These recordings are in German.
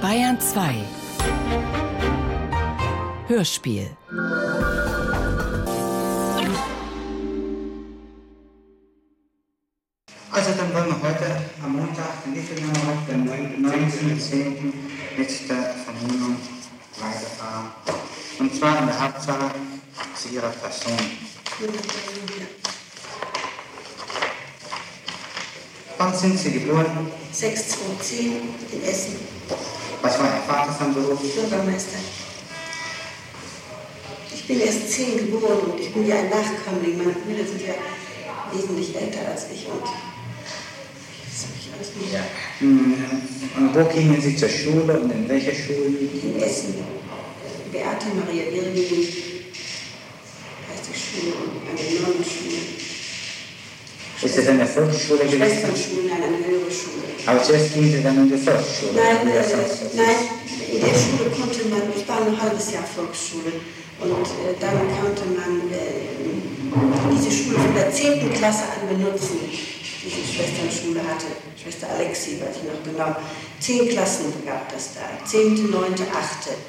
Bayern 2 Hörspiel Also dann wollen wir heute am Montag, den Januar, den 19.10. mit der Vernehmung weiterfahren. Und zwar in der Hauptsache zu Ihrer Person. Wann sind Sie geboren? 6210 in Essen, Was war Ihr Vater von Beruf? Bürgermeister. Ich bin erst zehn geboren und ich bin ja ein Nachkömmling. Meine Brüder sind ja wesentlich älter als ich und das habe ich alles wieder Hm, Und wo gingen Sie zur Schule und in welcher Schule? in Essen. Beate Maria Irwin heißt die Schule, eine Nonnenschule. Ist das eine Volksschule gewesen? Schwesternschule, nein, eine höhere Schule. Aber zuerst gingen Sie dann in die Volksschule. Nein, äh, nein, in der Schule konnte man, ich war ein halbes Jahr Volksschule und äh, dann konnte man äh, diese Schule von der 10. Klasse an benutzen, die die Schwesternschule hatte. Schwester Alexi, weiß ich noch genau. Zehn Klassen gab das da. 10., 9., 8.,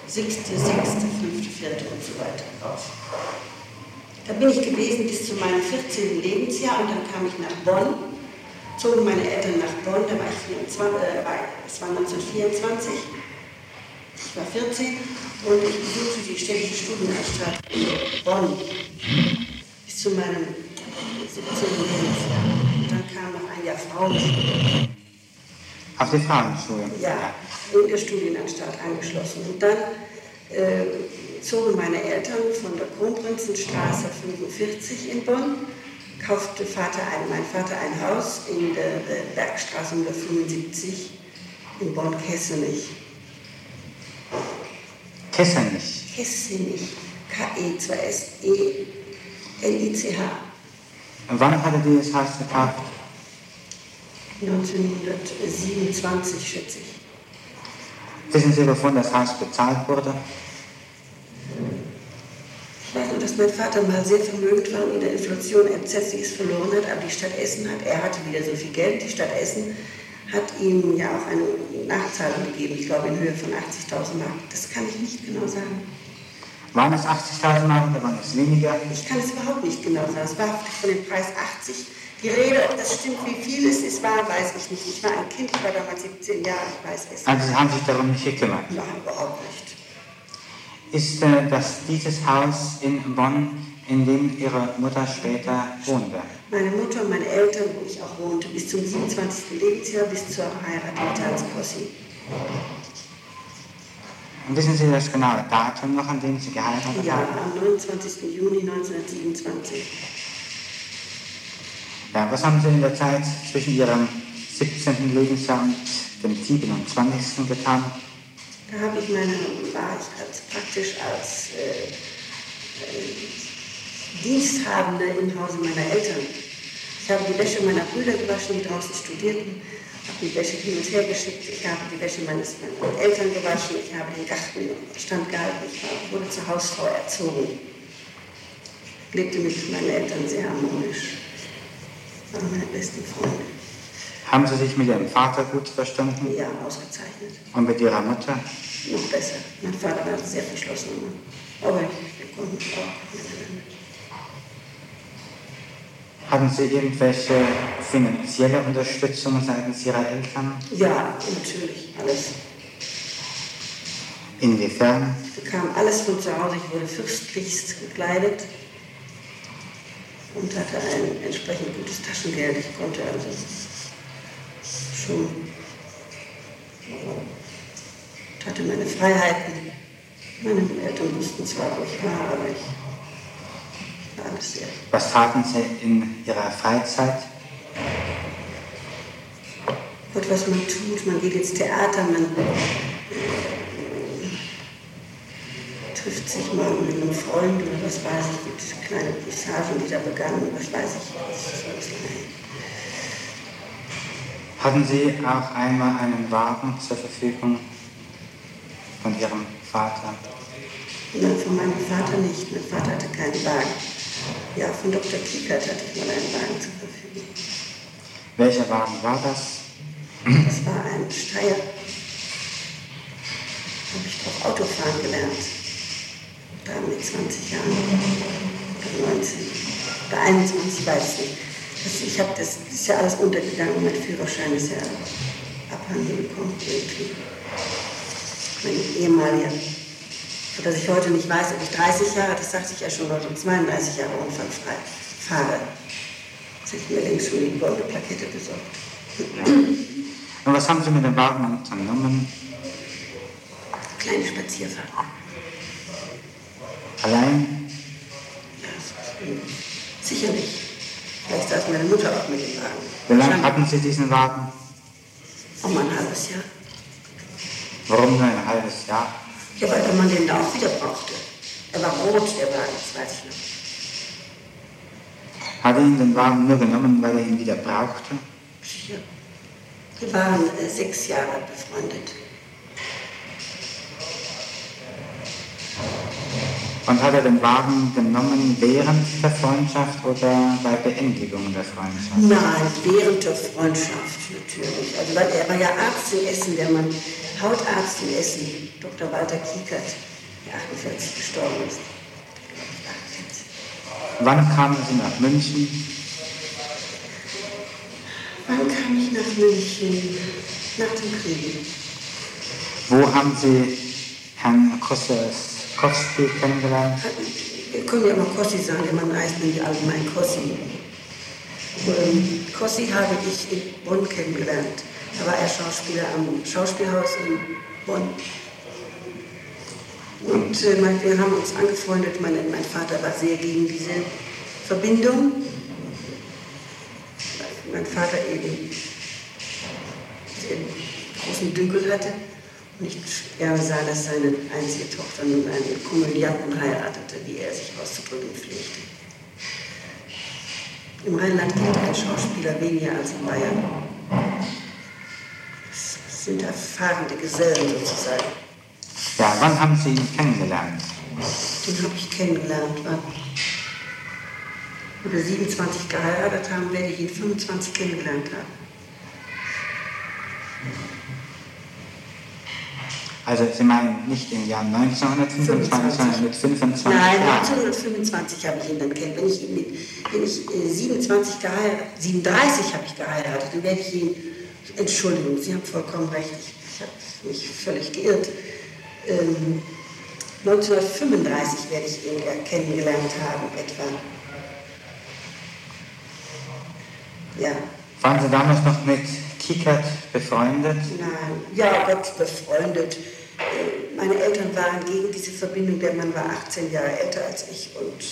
6., 6., 5., 4. und so weiter raus. Da bin ich gewesen bis zu meinem 14. Lebensjahr und dann kam ich nach Bonn zogen meine Eltern nach Bonn, da war ich 24, äh, war- das war 1924, ich war 14 und ich besuchte die städtische Studienanstalt in Bonn bis zu meinem 17. Lebensjahr. Und dann kam noch ein Jahr Frauenschule, Auf die Frauenschule. ja, in der Studienanstalt angeschlossen. Und dann äh, zogen meine Eltern von der Kronprinzenstraße 45 in Bonn, kaufte Vater ein, mein Vater ein Haus in der Bergstraße 175 in Bonn-Kessenich. Kessenich. Kessenich, E K-E-2-S-E-L-I-C-H. Und wann hatte dieses Haus gekauft? 1927, schätze ich. Wissen Sie, wovon das Haus bezahlt wurde? Ich weiß nur, dass mein Vater mal sehr vermögend war und in der Inflation entsetzliches verloren hat, aber die Stadt Essen hat, er hatte wieder so viel Geld, die Stadt Essen hat ihm ja auch eine Nachzahlung gegeben, ich glaube in Höhe von 80.000 Mark. Das kann ich nicht genau sagen. Waren es 80.000 Mark oder waren es weniger? Ich kann es überhaupt nicht genau sagen. Es war von dem Preis 80. Die Rede, ob das stimmt, wie viel es ist, war, weiß ich nicht. Ich war ein Kind, ich war damals 17 Jahre, ich weiß es. Also Sie haben sich darum nicht gekümmert. Nein, überhaupt nicht. Ist äh, das dieses Haus in Bonn, in dem Ihre Mutter später wohnte? Meine Mutter und meine Eltern, wo ich auch wohnte, bis zum 27. Lebensjahr, bis zur Heirat mit Hans Kossi. Und wissen Sie das genaue Datum noch, an dem Sie geheiratet Ja, haben? am 29. Juni 1927. Ja, was haben Sie in der Zeit zwischen Ihrem 17. Lebensjahr und dem 27. getan? Da habe ich meine, war ich praktisch als äh, äh, Diensthabende im Hause meiner Eltern. Ich habe die Wäsche meiner Brüder gewaschen, die draußen studierten, habe die Wäsche hin und her geschickt, ich habe die Wäsche meines meiner Eltern gewaschen, ich habe den Garten stand gehalten, ich war- wurde zur Hausfrau erzogen. Lebte mit meinen Eltern sehr harmonisch. Waren meine besten Freunde. Haben Sie sich mit Ihrem Vater gut verstanden Ja, ausgezeichnet. und mit Ihrer Mutter? noch besser. Mein Vater war sehr verschlossen. Aber wir konnten auch miteinander. Haben Sie irgendwelche finanzielle Unterstützung seitens Ihrer Eltern? Ja, natürlich, alles. Inwiefern? Ich bekam alles von zu Hause. Ich wurde fürstlichst gekleidet und hatte ein entsprechend gutes Taschengeld. Ich konnte also schon ich hatte meine Freiheiten. Meine Eltern wussten zwar, wo ich war, aber ich war alles sehr Was taten Sie in Ihrer Freizeit? Gott, was man tut, man geht ins Theater, man äh, trifft sich mal mit einem Freund oder was weiß ich, gibt kleine Passagen, die da begannen, was weiß ich. Das ist alles. Hatten Sie auch einmal einen Wagen zur Verfügung von Ihrem Vater? Nein, von meinem Vater nicht. Mein Vater hatte keinen Wagen. Ja, von Dr. Kiekert hatte ich mal einen Wagen zur Verfügung. Welcher Wagen war das? Das war ein Steier. Habe ich drauf Autofahren gelernt. Da mit 20 Jahren. Oder 19. Oder 21, weiß ich nicht. Das, ich habe das, das ist ja alles untergegangen. Mein Führerschein ist ja abhanden gekommen. Mein ehemaliger. Sodass ich heute nicht weiß, ob ich 30 Jahre, das sagte ich ja schon, oder 32 Jahre unfallfrei fahre. Jetzt hätte ich mir längst schon die goldene Plakette besorgt. Und was haben Sie mit dem Wagen unternommen? Kleine Spazierfahrt. Allein? Ja, sicherlich. Vielleicht saß meine Mutter auch mit dem Wagen. Wie lange hatten Sie diesen Wagen? Um ein halbes Jahr. Warum nur ein halbes Jahr? Ja, weil man den da auch wieder brauchte. Er war rot, der Wagen, das weiß ich noch. Hat er Ihnen den Wagen nur genommen, weil er ihn wieder brauchte? Sicher. Wir waren äh, sechs Jahre befreundet. Und hat er den Wagen genommen während der Freundschaft oder bei Beendigung der Freundschaft? Nein, während der Freundschaft natürlich. Also weil er war ja Arzt in Essen, der Mann, Hautarzt in Essen, Dr. Walter Kiekert, der 48 gestorben ist. Wann kamen Sie nach München? Wann kam ich nach München? Nach dem Krieg. Wo haben Sie Herrn Kosowski kennengelernt? Wir können ja mal Kossi sagen, der Mann heißt nämlich allgemein Kossi. Ähm, Kossi habe ich in Bonn kennengelernt. Da war er Schauspieler am Schauspielhaus in Bonn. Und äh, wir haben uns angefreundet. Mein, mein Vater war sehr gegen diese Verbindung. Mein Vater eben den großen Dünkel hatte nicht gerne sah, dass seine einzige Tochter nun einen Komödianten heiratete, wie er sich auszudrücken pflegte. Im Rheinland gilt ein Schauspieler weniger als in Bayern. Das sind erfahrene Gesellen sozusagen. Ja, wann haben Sie ihn kennengelernt? Den habe ich kennengelernt. Wann? Wenn wir 27 geheiratet haben, werde ich ihn 25 kennengelernt haben. Also Sie meinen nicht im Jahr 1925, sondern mit 25 Nein, Jahren? 1925 habe ich ihn dann kennengelernt. Wenn ich, ihn mit, wenn ich äh, 27 geheiratet, 37 habe ich geheiratet, dann werde ich ihn, Entschuldigung, Sie haben vollkommen recht, ich, ich habe mich völlig geirrt. Ähm, 1935 werde ich ihn kennengelernt haben, etwa. Ja, Waren Sie damals noch mit Kickert befreundet? Nein, ja Gott, befreundet. Äh, Meine Eltern waren gegen diese Verbindung, der Mann war 18 Jahre älter als ich und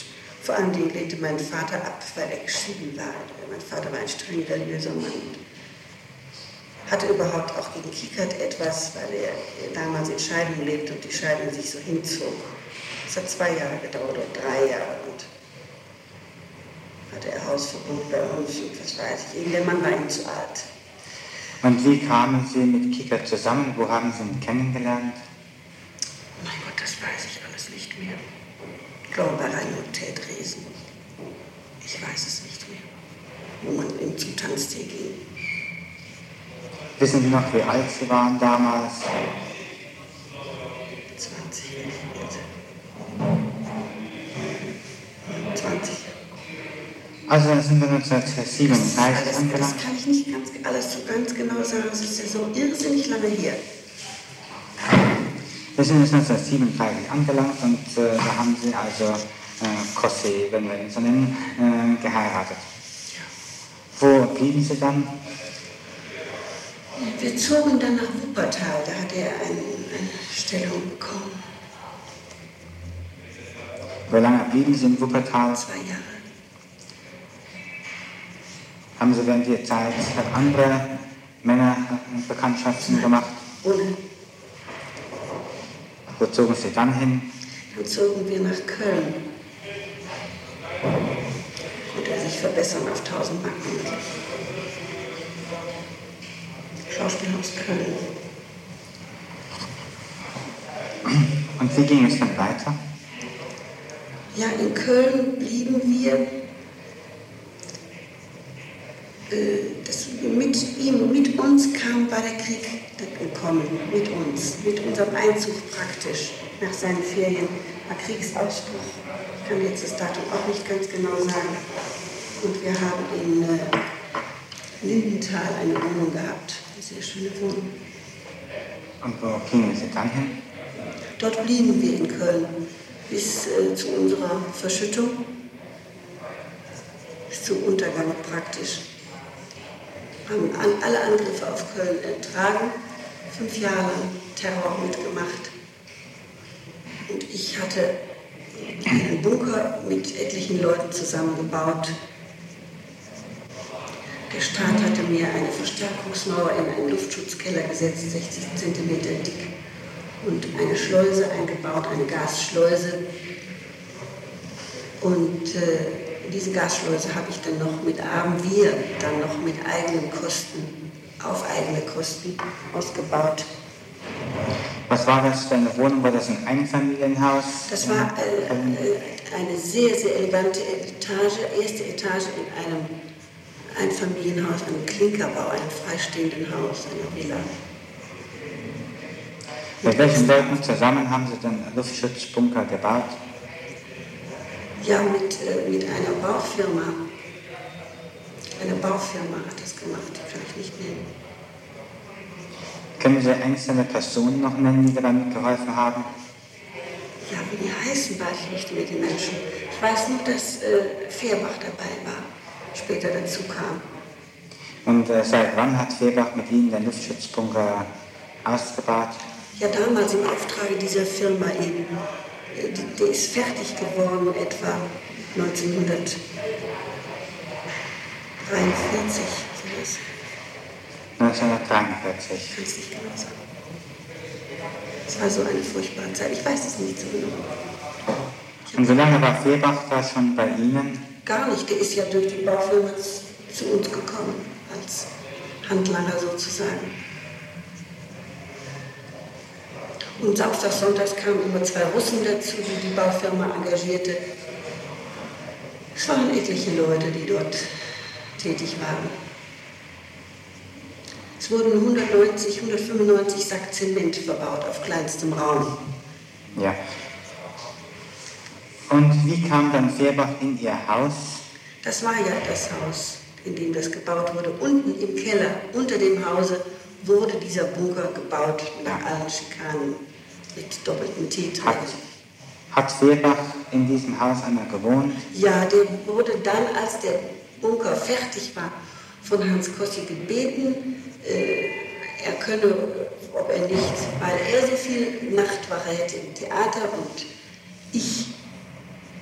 vor allem Dingen lehnte mein Vater ab, weil er geschieden war. Mein Vater war ein streng religiöser Mann und hatte überhaupt auch gegen Kiekert etwas, weil er damals in Scheidung lebte und die Scheidung sich so hinzog. Es hat zwei Jahre gedauert oder drei Jahre und hatte er Hausverbot bei uns und was weiß ich. Der Mann war ihm zu alt. Und wie kamen Sie mit Kickert zusammen? Wo haben Sie ihn kennengelernt? Mein Gott, das weiß ich alles nicht mehr. Ich glaube bei Ted Dresden. Ich weiß es nicht mehr. Wo man ihm zum Tanztee ging. Wissen Sie noch, wie alt Sie waren damals? 20 jetzt. 20. Also dann sind wir 1937 Alles, angelangt. das kann ich nicht ganz, alles so ganz genau sagen. Es ist ja so irrsinnig lange her. Wir sind jetzt 1937 angelangt und äh, da haben Sie also äh, Cossé, wenn wir ihn so nennen, äh, geheiratet. Wo blieben Sie dann? Wir zogen dann nach Wuppertal. Da hat er ein, eine Stellung bekommen. Wie lange blieben Sie in Wuppertal? Zwei Jahre. Haben Sie während der Zeit andere Männer äh, Bekanntschaften gemacht? Ohne. Wo zogen Sie dann hin? Dann zogen wir nach Köln. Konnte er sich verbessern auf 1000 Mark monatlich. Schauspielhaus Köln. Und wie ging es dann weiter? Ja, in Köln blieben wir. Äh, Das mit mit ihm, mit uns kam, war der Krieg gekommen, mit uns, mit unserem Einzug praktisch nach seinen Ferien, war Kriegsausbruch. Ich kann jetzt das Datum auch nicht ganz genau sagen. Und wir haben in äh, Lindenthal eine Wohnung gehabt, eine sehr schöne Wohnung. Und wo gingen Sie dann hin? Dort blieben wir in Köln bis äh, zu unserer Verschüttung, bis zum Untergang praktisch. Haben alle Angriffe auf Köln ertragen, fünf Jahre Terror mitgemacht. Und ich hatte einen Bunker mit etlichen Leuten zusammengebaut. Der Staat hatte mir eine Verstärkungsmauer in einen Luftschutzkeller gesetzt, 60 cm dick, und eine Schleuse eingebaut, eine Gasschleuse. Und äh, diese Gasschleuse habe ich dann noch mit, haben wir dann noch mit eigenen Kosten, auf eigene Kosten ausgebaut. Was war das für eine Wohnung? War das ein Einfamilienhaus? Das war äh, eine sehr, sehr elegante Etage, erste Etage in einem Einfamilienhaus, einem Klinkerbau, einem freistehenden Haus, einer Villa. Mit welchen Leuten zusammen haben Sie den Luftschutzbunker gebaut? Ja, mit, äh, mit einer Baufirma. Eine Baufirma hat das gemacht, die kann ich nicht nennen. Können Sie einzelne Personen noch nennen, die damit geholfen haben? Ja, wie die heißen, weiß ich nicht mit den Menschen. Ich weiß nur, dass äh, Fehrbach dabei war, später dazu kam. Und äh, seit wann hat Fehrbach mit Ihnen den Luftschutzbunker ausgebaut? Ja, damals im Auftrag dieser Firma eben. Die, die ist fertig geworden etwa 1943, sowas. 1943. Ich kann es nicht genau sagen. Es war so eine furchtbare Zeit. Ich weiß es nicht so genau. Und wie lange war Fehrbach da schon bei Ihnen? Gar nicht. Der ist ja durch die Baufirma zu uns gekommen, als Handlanger sozusagen. Und samstags, sonntags kamen immer zwei Russen dazu, die die Baufirma engagierte. Es waren etliche Leute, die dort tätig waren. Es wurden 190, 195 Sack Zement verbaut auf kleinstem Raum. Ja. Und wie kam dann Fehrbach in Ihr Haus? Das war ja das Haus, in dem das gebaut wurde. Unten im Keller, unter dem Hause, wurde dieser Bunker gebaut nach allen Schikanen mit doppeltem T Hat, hat Fehrbach in diesem Haus einmal gewohnt? Ja, der wurde dann, als der Bunker fertig war, von Hans Kossi gebeten, äh, er könne, ob er nicht, weil er so viel Nachtwache hätte im Theater und ich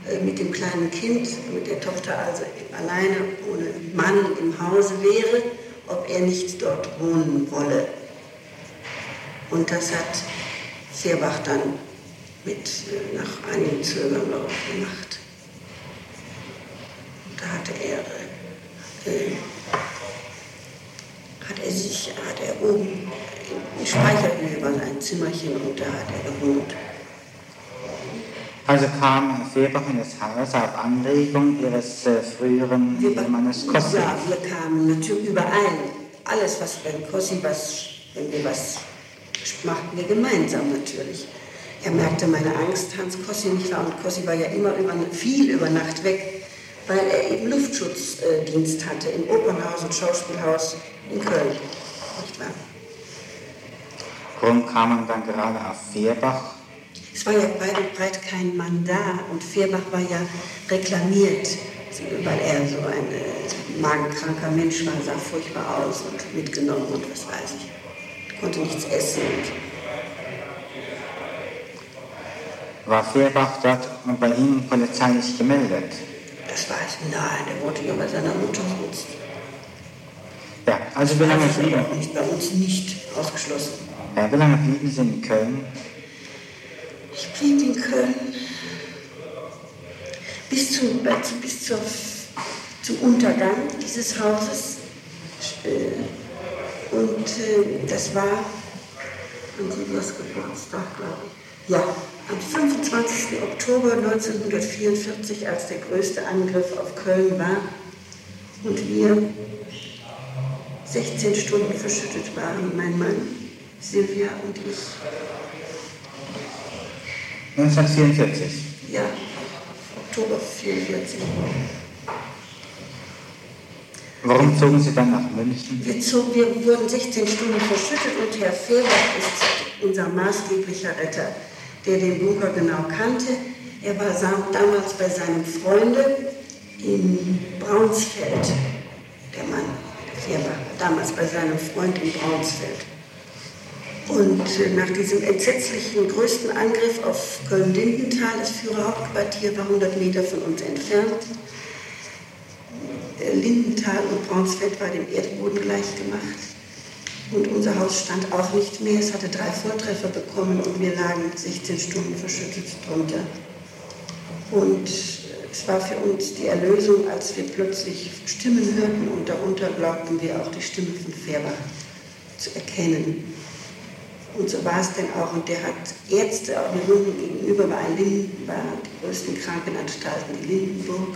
äh, mit dem kleinen Kind, mit der Tochter also alleine ohne Mann im Hause wäre, ob er nicht dort wohnen wolle. Und das hat Fehrbach dann mit, äh, nach einigem Zögern ich, gemacht. Da hatte er, äh, hat er sich, hat er oben in Speicherhöhe war sein Zimmerchen und da hat er gewohnt. Also kam Fehrbach in das Haus auf Anregung Ihres äh, früheren Wir, Ehemannes Kossi. ja, wir kamen natürlich überein. Alles, was beim Kossi, was, wenn wir was machten wir gemeinsam natürlich. Er merkte meine Angst, Hans Kossi nicht war. Und Kossi war ja immer über, viel über Nacht weg, weil er eben Luftschutzdienst hatte im Opernhaus und Schauspielhaus in Köln. Nicht wahr? Warum kam man dann gerade auf Fehrbach? Es war ja weit und breit kein Mann da und Fehrbach war ja reklamiert, weil er so ein äh, magenkranker Mensch war, sah furchtbar aus und mitgenommen und was weiß ich. Konnte nichts essen. War Fehrbach dort und bei Ihnen polizeilich gemeldet? Das war es. Nein, der wollte ja bei seiner Mutter sitzen. Ja, also wie lange ist blieben, nicht bei uns nicht ausgeschlossen. ja, wie lange blieben Sie in Köln? In Köln bis, zum, äh, bis zur, zum Untergang dieses Hauses. Äh, Und äh, das war an Silvias Geburtstag, glaube ich. Ja, am 25. Oktober 1944, als der größte Angriff auf Köln war und wir 16 Stunden verschüttet waren, mein Mann, Silvia und ich. 1944. Ja, Oktober 44. Warum zogen Sie dann nach München? Wir, zogen, wir wurden 16 Stunden verschüttet und Herr Fehrbach ist unser maßgeblicher Retter, der den Bunker genau kannte. Er war damals bei seinem Freunde in Braunsfeld, der Mann, der Fehrbach, damals bei seinem Freund in Braunsfeld. Und äh, nach diesem entsetzlichen größten Angriff auf Köln-Lindenthal, das Führerhauptquartier war 100 Meter von uns entfernt, äh, Lindenthal und Braunsfeld war dem Erdboden gleichgemacht. Und unser Haus stand auch nicht mehr. Es hatte drei Volltreffer bekommen und wir lagen 16 Stunden verschüttet drunter. Und es war für uns die Erlösung, als wir plötzlich Stimmen hörten und darunter glaubten wir auch die Stimme von Färbach zu erkennen. Und so war es denn auch. Und der hat Ärzte, auch wir wohnten gegenüber bei Linden, war die größten Krankenanstalten, die Lindenburg.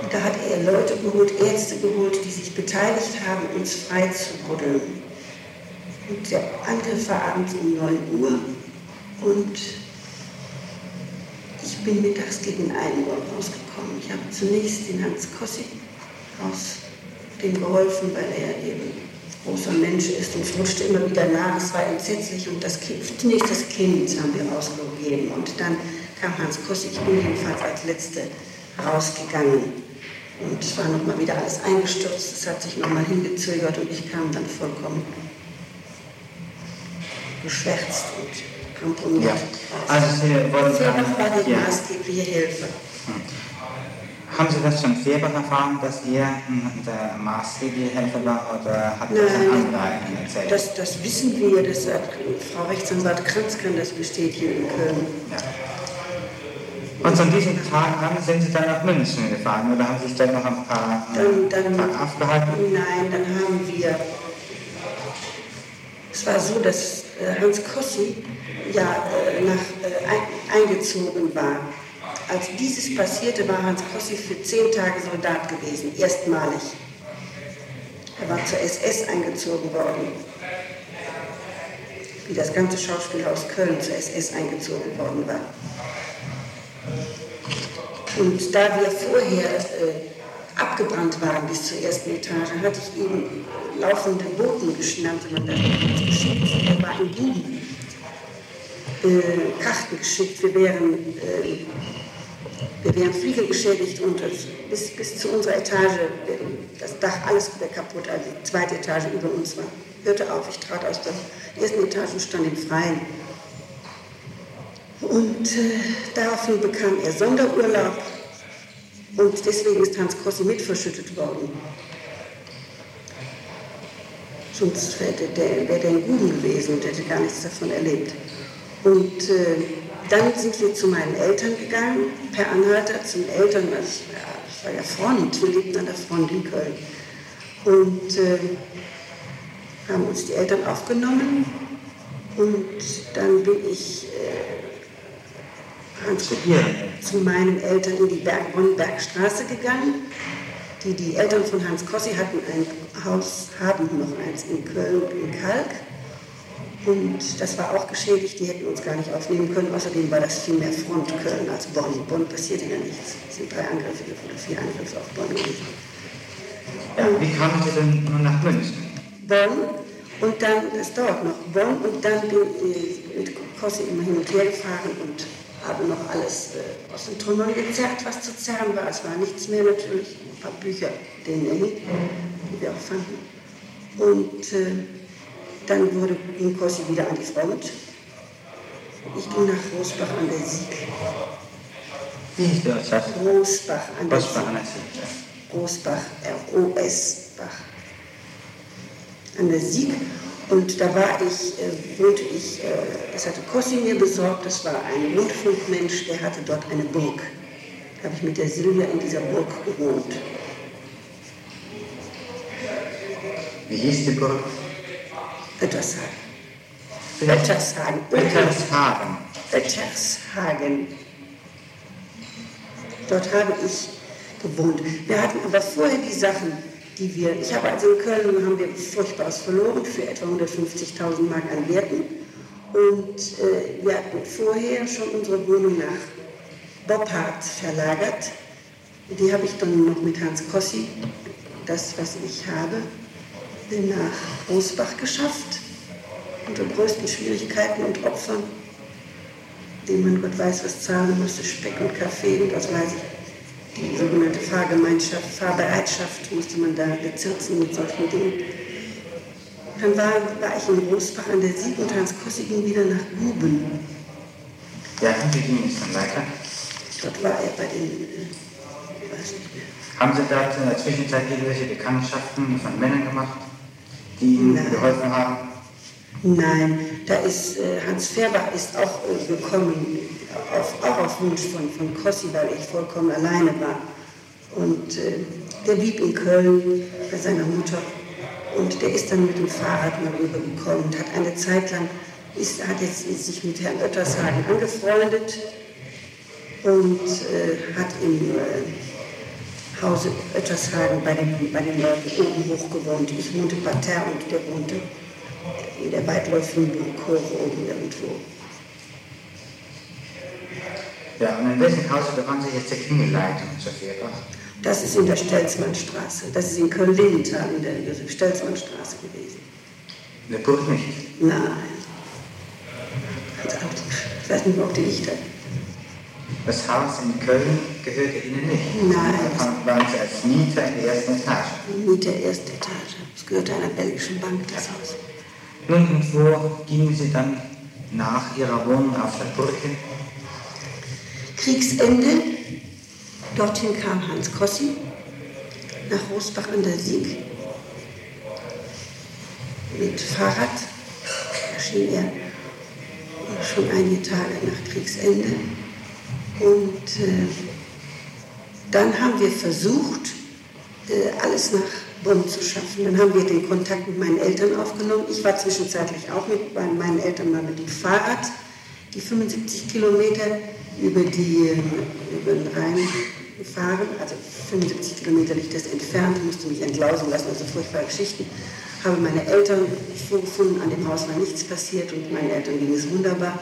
Und da hat er Leute geholt, Ärzte geholt, die sich beteiligt haben, uns frei zu buddeln. Und der Angriff war abends um 9 Uhr und ich bin mittags gegen 1 Uhr rausgekommen. Ich habe zunächst den Hans Kossi aus dem geholfen, weil er eben großer Mensch ist und es rutschte immer wieder nach. Es war entsetzlich und das kind, zunächst das Kind haben wir ausgegeben und dann kam Hans Kossi. Ich bin jedenfalls als Letzte rausgegangen. Und es war nochmal wieder alles eingestürzt, es hat sich nochmal hingezögert und ich kam dann vollkommen geschwärzt und ramponiert. Ja. Also Sie wollen Fehrbach war die ja. maßgebliche Hilfe. Haben Sie das schon Fehrbach erfahren, dass er der maßgebliche Helfer war oder hat das ein Nein, anderer Ihnen erzählt? das, das wissen wir, das hat Frau Rechtsanwalt Kranz kann das bestätigen in Köln. Ja. Und von diesem Tag an sind Sie dann nach München gefahren oder haben Sie sich dann noch ein paar Dann, dann, Tage aufgehalten? nein, dann haben wir, es war so, dass äh, Hans Kossi ja äh, nach, äh, ein, eingezogen war. Als dieses passierte, war Hans Kossi für zehn Tage Soldat gewesen, erstmalig. Er war zur SS eingezogen worden, wie das ganze Schauspielhaus Köln zur SS eingezogen worden war. Und da wir vorher äh, abgebrannt waren bis zur ersten Etage, hatte ich eben laufende Boten geschnappt, man das geschickt. Er war in Guben. Äh, Karten geschickt, wir wären, äh, wir wären Flieger geschädigt und bis, bis zu unserer Etage, das Dach, alles wieder kaputt, also die zweite Etage über uns war. Hörte auf, ich trat aus der ersten Etage und stand im Freien. Und äh, daraufhin bekam er Sonderurlaub und deswegen ist Hans Kossi mit verschüttet worden. Sonst wäre der, wär der in Guben gewesen und hätte gar nichts davon erlebt. Und äh, dann sind wir zu meinen Eltern gegangen, per Anhalter zum Eltern, das, ja, das war ja Front, wir lebten an der Front in Köln. Und äh, haben uns die Eltern aufgenommen und dann bin ich äh, Hans Hier. zu meinen Eltern in die Berg Bonn-Bergstraße gegangen. Die, die Eltern von Hans Kossi hatten ein Haus, haben noch eins in Köln, in Kalk. Und das war auch geschädigt, die hätten uns gar nicht aufnehmen können. Außerdem war das viel mehr Front Köln als Bonn. Bonn passierte ja nichts. Es sind drei Angriffe oder vier Angriffe auf Bonn gewesen. Ja, wie kamen Sie denn nach München? Bonn und dann, das dauert noch, Bonn und dann bin ich mit Kossi immer hin und her gefahren und habe noch alles äh, aus den Trümmern gezerrt, was zu zerren war. Es war nichts mehr natürlich, ein paar Bücher, denen er hielt, die wir auch fanden. Und äh, dann wurde, ging Kossi wieder an die Front. Ich ging nach Rosbach an der Sieg. Wie Stadt? Rosbach an der Rosbach an der Sieg. Sieg. Rosbach, R-O-S-Bach. An der Sieg. Und da war ich, äh, wohnte ich, äh, das hatte Kossi mir besorgt, das war ein Rundfunkmensch, der hatte dort eine Burg. Da habe ich mit der Silvia in dieser Burg gewohnt. Wie hieß die Burg? Wettershagen. Vielleicht Wettershagen. Wettershagen. Wettershagen. Dort habe ich gewohnt. Wir hatten aber vorher die Sachen, die wir, ich habe also in Köln, haben wir furchtbares verloren für etwa 150.000 Mark an Werten. Und äh, wir hatten vorher schon unsere Wohnung nach Boppard verlagert. Die habe ich dann noch mit Hans Kossi, das, was ich habe, nach Großbach geschafft, unter größten Schwierigkeiten und Opfern, die man Gott weiß, was zahlen musste, Speck und Kaffee und was weiß ich. Die sogenannte Fahrgemeinschaft, Fahrbereitschaft musste man da bezirzen mit solchen Dingen. Dann war, war ich in Großbach an der Sieg und Hans Kossi ging wieder nach Guben. Ja, wie ging es dann weiter? Dort war er bei den, äh, weiß nicht mehr. Haben Sie dort in der Zwischenzeit irgendwelche Bekanntschaften von Männern gemacht, die Ihnen Nein. geholfen haben? Nein, da ist äh, Hans Färber ist auch äh, gekommen, auf, auch auf Wunsch von, von Kossi, weil ich vollkommen alleine war. Und äh, der blieb in Köln bei seiner Mutter. Und der ist dann mit dem Fahrrad mal rübergekommen und hat eine Zeit lang, ist, hat jetzt sich mit Herrn Oettershagen angefreundet und äh, hat im äh, Hause Oettershagen bei den, bei den Leuten oben hoch gewohnt. Ich wohnte parterre und der wohnte in der weitläufigen Kurve oben irgendwo. Ja, und in welchem Haus befand sich jetzt die Klingelleitung zur Vierbach? Das ist in der Stelzmannstraße. Das ist in Köln-Lindenthal in der Stelzmannstraße gewesen. In der Burg nicht. Nein. Ich weiß nicht mehr, ob die Lichter. Das Haus in Köln gehörte Ihnen nicht. Nein. Davon waren Sie als Mieter in der ersten Etage. Mieter erste Etage. Es gehörte einer belgischen Bank, das Haus. Nun, und wo gingen Sie dann nach Ihrer Wohnung auf der Burg hin? Kriegsende. Dorthin kam Hans Kossi nach Rosbach an der Sieg mit Fahrrad. Erschien er schon einige Tage nach Kriegsende. Und äh, dann haben wir versucht, äh, alles nach Bonn zu schaffen. Dann haben wir den Kontakt mit meinen Eltern aufgenommen. Ich war zwischenzeitlich auch mit bei meinen Eltern mal mit dem Fahrrad, die 75 Kilometer über, die, äh, über den Rhein gefahren. Also 75 Kilometer liegt das entfernt, musste mich entlausen lassen, also furchtbare Geschichten. Habe meine Eltern vorgefunden, an dem Haus war nichts passiert und meinen Eltern ging es wunderbar.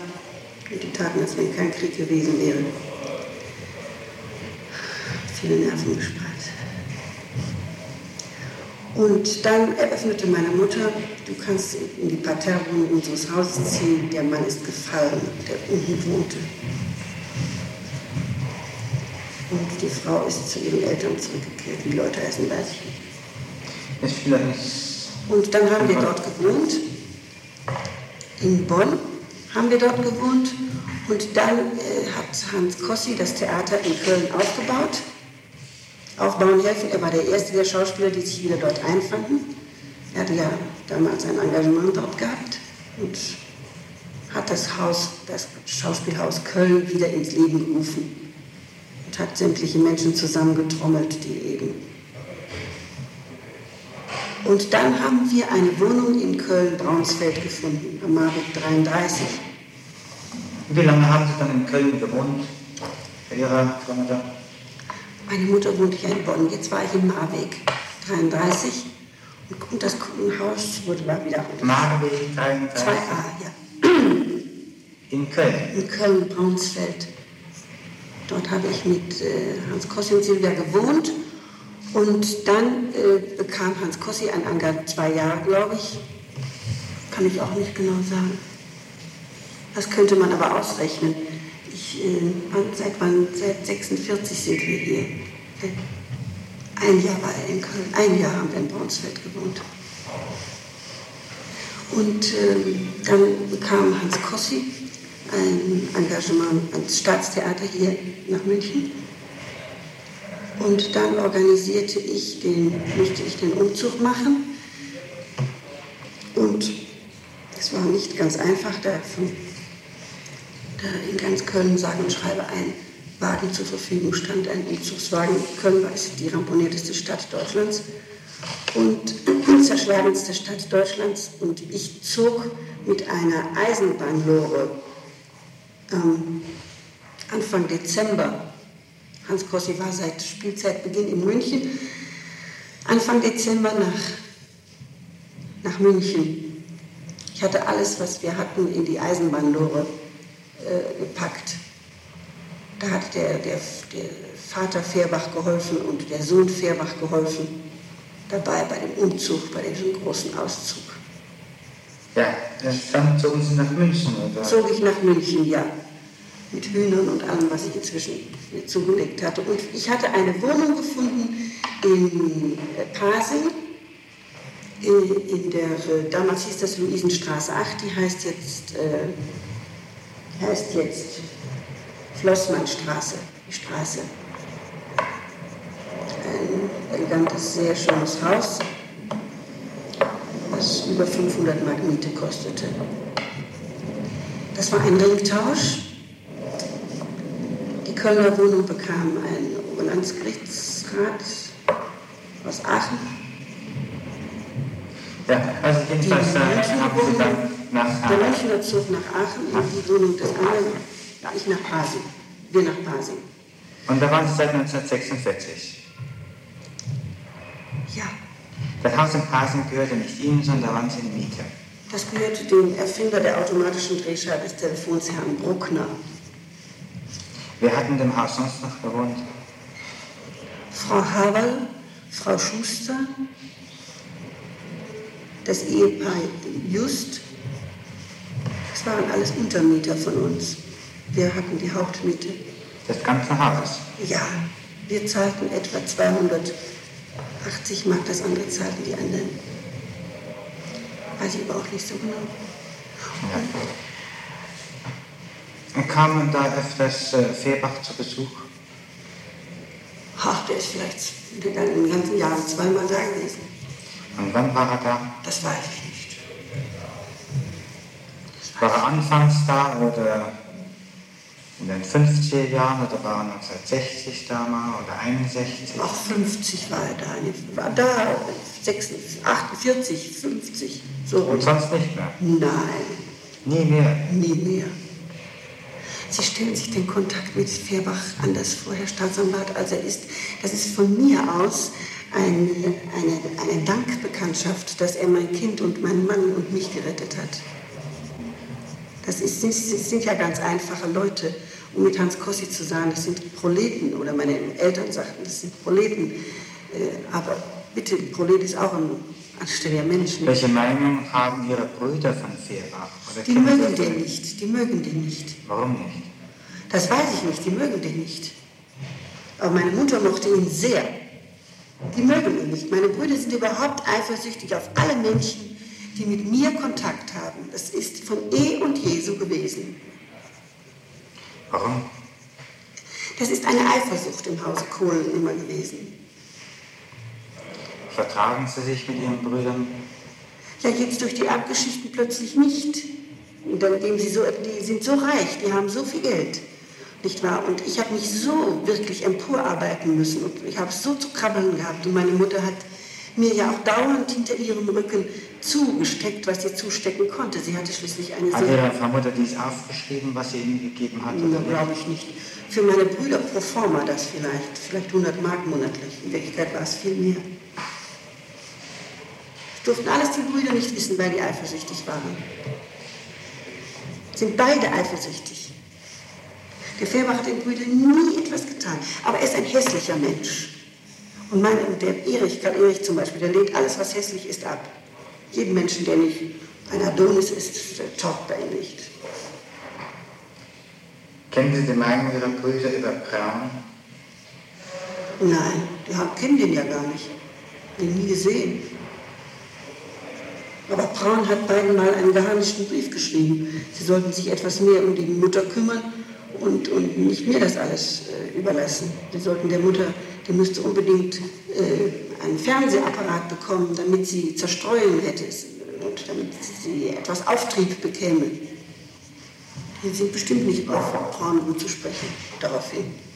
Und die taten, als wenn kein Krieg gewesen wäre. Viele Nerven gespart. Und dann eröffnete meine Mutter, du kannst in die Parterrewohnung unseres Hauses ziehen, der Mann ist gefallen, der unten wohnte. Und die Frau ist zu ihren Eltern zurückgekehrt. Wie die Leute heißen, weiß ich nicht. Und dann haben wir dort gewohnt. In Bonn haben wir dort gewohnt. Und dann äh, hat Hans Kossi das Theater in Köln aufgebaut. Aufbauen helfen. Er war der erste der Schauspieler, die sich wieder dort einfanden. Er hatte ja damals ein Engagement dort gehabt und hat das Haus, das Schauspielhaus Köln wieder ins Leben gerufen und hat sämtliche Menschen zusammengetrommelt, die eben. Und dann haben wir eine Wohnung in Köln-Braunsfeld gefunden, am Marburg 33. Wie lange haben Sie dann in Köln gewohnt? Bei Ihrer Frau Mutter? Meine Mutter wohnte ja in Bonn, jetzt war ich in Marweg 33 und das Haus wurde mal wieder Marweg 33. 2a, ja. In Köln. in Köln-Braunsfeld. Dort habe ich mit äh, Hans Kossi und Silvia gewohnt. Und dann äh, bekam Hans Kossi ein Engagement, zwei Jahre, glaube ich. Kann ich auch nicht genau sagen. Das könnte man aber ausrechnen. Ich, äh, seit wann? Seit 46 sind wir hier. Ein Jahr war er in Köln. Ein Jahr haben wir in Braunsfeld gewohnt. Und ähm, dann bekam Hans Kossi ein Engagement ans Staatstheater hier nach München. Und dann organisierte ich den, musste ich den Umzug machen. Und es war nicht ganz einfach, da, da in ganz Köln sage und schreibe ein Wagen zur Verfügung stand, ein Umzugswagen. Köln war die ramponierteste Stadt Deutschlands und zerschlagenste Stadt Deutschlands. Und ich zog mit einer Eisenbahnlore ähm, Anfang Dezember, Hans Kossi war seit Spielzeitbeginn in München, Anfang Dezember nach, nach München. Ich hatte alles, was wir hatten, in die Eisenbahnlore äh, gepackt. Da hat der, der, der Vater Fehrbach geholfen und der Sohn Fehrbach geholfen, dabei bei dem Umzug, bei diesem großen Auszug. Ja, dann zogen Sie nach München, oder? Zog ich nach München, ja. Mit Hühnern und allem, was ich inzwischen mir zugelegt hatte. Und ich hatte eine Wohnung gefunden in äh, Pasing, in, in der, äh, damals hieß das Luisenstraße 8, die heißt jetzt, äh, heißt jetzt Flossmannstraße, die Straße. Ein elegantes, sehr schönes Haus, das über 500 Mark Miete kostete. Das war ein Ringtausch. Die Kölner Wohnung bekam ein Oberlandesgerichtsrat aus Aachen. Ja, also Die jedenfalls äh, haben Sie dann nach der Münchner zog nach Aachen und die Wohnung des anderen, ich nach Pasing. Wir nach Pasing. Und da waren Sie seit 1946. Ja, Das Haus in Pasing gehörte nicht Ihnen, sondern da waren Sie in Miete. das gehörte dem Erfinder der automatischen Drehscheibe des Telefons, Herrn Bruckner. Wer hat in dem Haus sonst noch gewohnt? Frau Haberl, Frau Schuster, das Ehepaar Just. Das waren alles Untermieter von uns. Wir hatten die Hauptmiete. Das ganze Haus. Ja, wir zahlten etwa 280 Mark, das andere zahlten die anderen. Weiß ich aber auch nicht so genau. Und kamen da öfters äh, Fehrbach zu Besuch? Ach, der ist vielleicht in den ganzen Jahren zweimal da gewesen. Und wann war er da? Das weiß ich nicht. War er anfangs da oder in den 50er Jahren oder war er 1960 da mal oder 61? Auch 50 war er da. War da 46, 48, 50. So. Und sonst nicht mehr? Nein, Nie mehr? nie mehr. Sie stellen sich den Kontakt mit Fehrbach anders vor, Herr Staatsanwalt, als er ist. Das ist von mir aus eine, eine, eine Dankbekanntschaft, dass er mein Kind und meinen Mann und mich gerettet hat. Das, ist, sind, das sind ja ganz einfache Leute. Um mit Hans Kossi zu sagen, das sind Proleten, oder meine Eltern sagten, das sind Proleten. Äh, Aber bitte, Prolet ist auch ein anständiger Mensch. Welche Meinung haben Ihre Brüder von? Oder Die mögen den nicht, die mögen den nicht. Warum nicht? Das weiß ich nicht, die mögen den nicht. Aber meine Mutter mochte ihn sehr. Die mögen ihn nicht. Meine Brüder sind überhaupt eifersüchtig auf alle Menschen, die mit mir Kontakt haben. Das ist von eh und je so gewesen. Warum? Das ist eine Eifersucht im Hause Kohlen immer gewesen. Vertragen Sie sich mit Ihren Brüdern? Ja, jetzt durch die Erbgeschichten plötzlich nicht. Und dann geben sie so, die sind so reich, die haben so viel Geld. Nicht wahr? Und ich habe mich so wirklich emporarbeiten müssen und ich habe so zu krabbeln gehabt. Und meine Mutter hat mir ja auch dauernd hinter ihrem Rücken zugesteckt, was sie zustecken konnte. Sie hatte schließlich eine Hat Ihre Frau Mutter dies aufgeschrieben, was sie Ihnen gegeben hat? Oder glaube ich nicht. Für meine Brüder pro forma das vielleicht, vielleicht 100 Mark monatlich. In Wirklichkeit war es viel mehr. Das durften alles die Brüder nicht wissen, weil die eifersüchtig waren. Sind beide eifersüchtig. Der Fährber hat den Brüdern nie etwas getan, aber er ist ein hässlicher Mensch. Und mein, und der Erich, Karl Erich zum Beispiel, der lehnt alles, was hässlich ist, ab. Jeden Menschen, der nicht ein Adonis ist, taugt bei ihm nicht. Kennen Sie die Meinung Ihrer Brüder über Braun? Nein, die haben, kennen den ja gar nicht. Den nie gesehen. Aber Braun hat beiden mal einen geharnischten Brief geschrieben. Sie sollten sich etwas mehr um die Mutter kümmern und, und nicht mir das alles äh, überlassen. Sie sollten der Mutter, die müsste unbedingt äh, einen Fernsehapparat bekommen, damit sie Zerstreuung hätte und damit sie etwas Auftrieb bekäme. Die sind bestimmt nicht auf Braun gut zu sprechen daraufhin.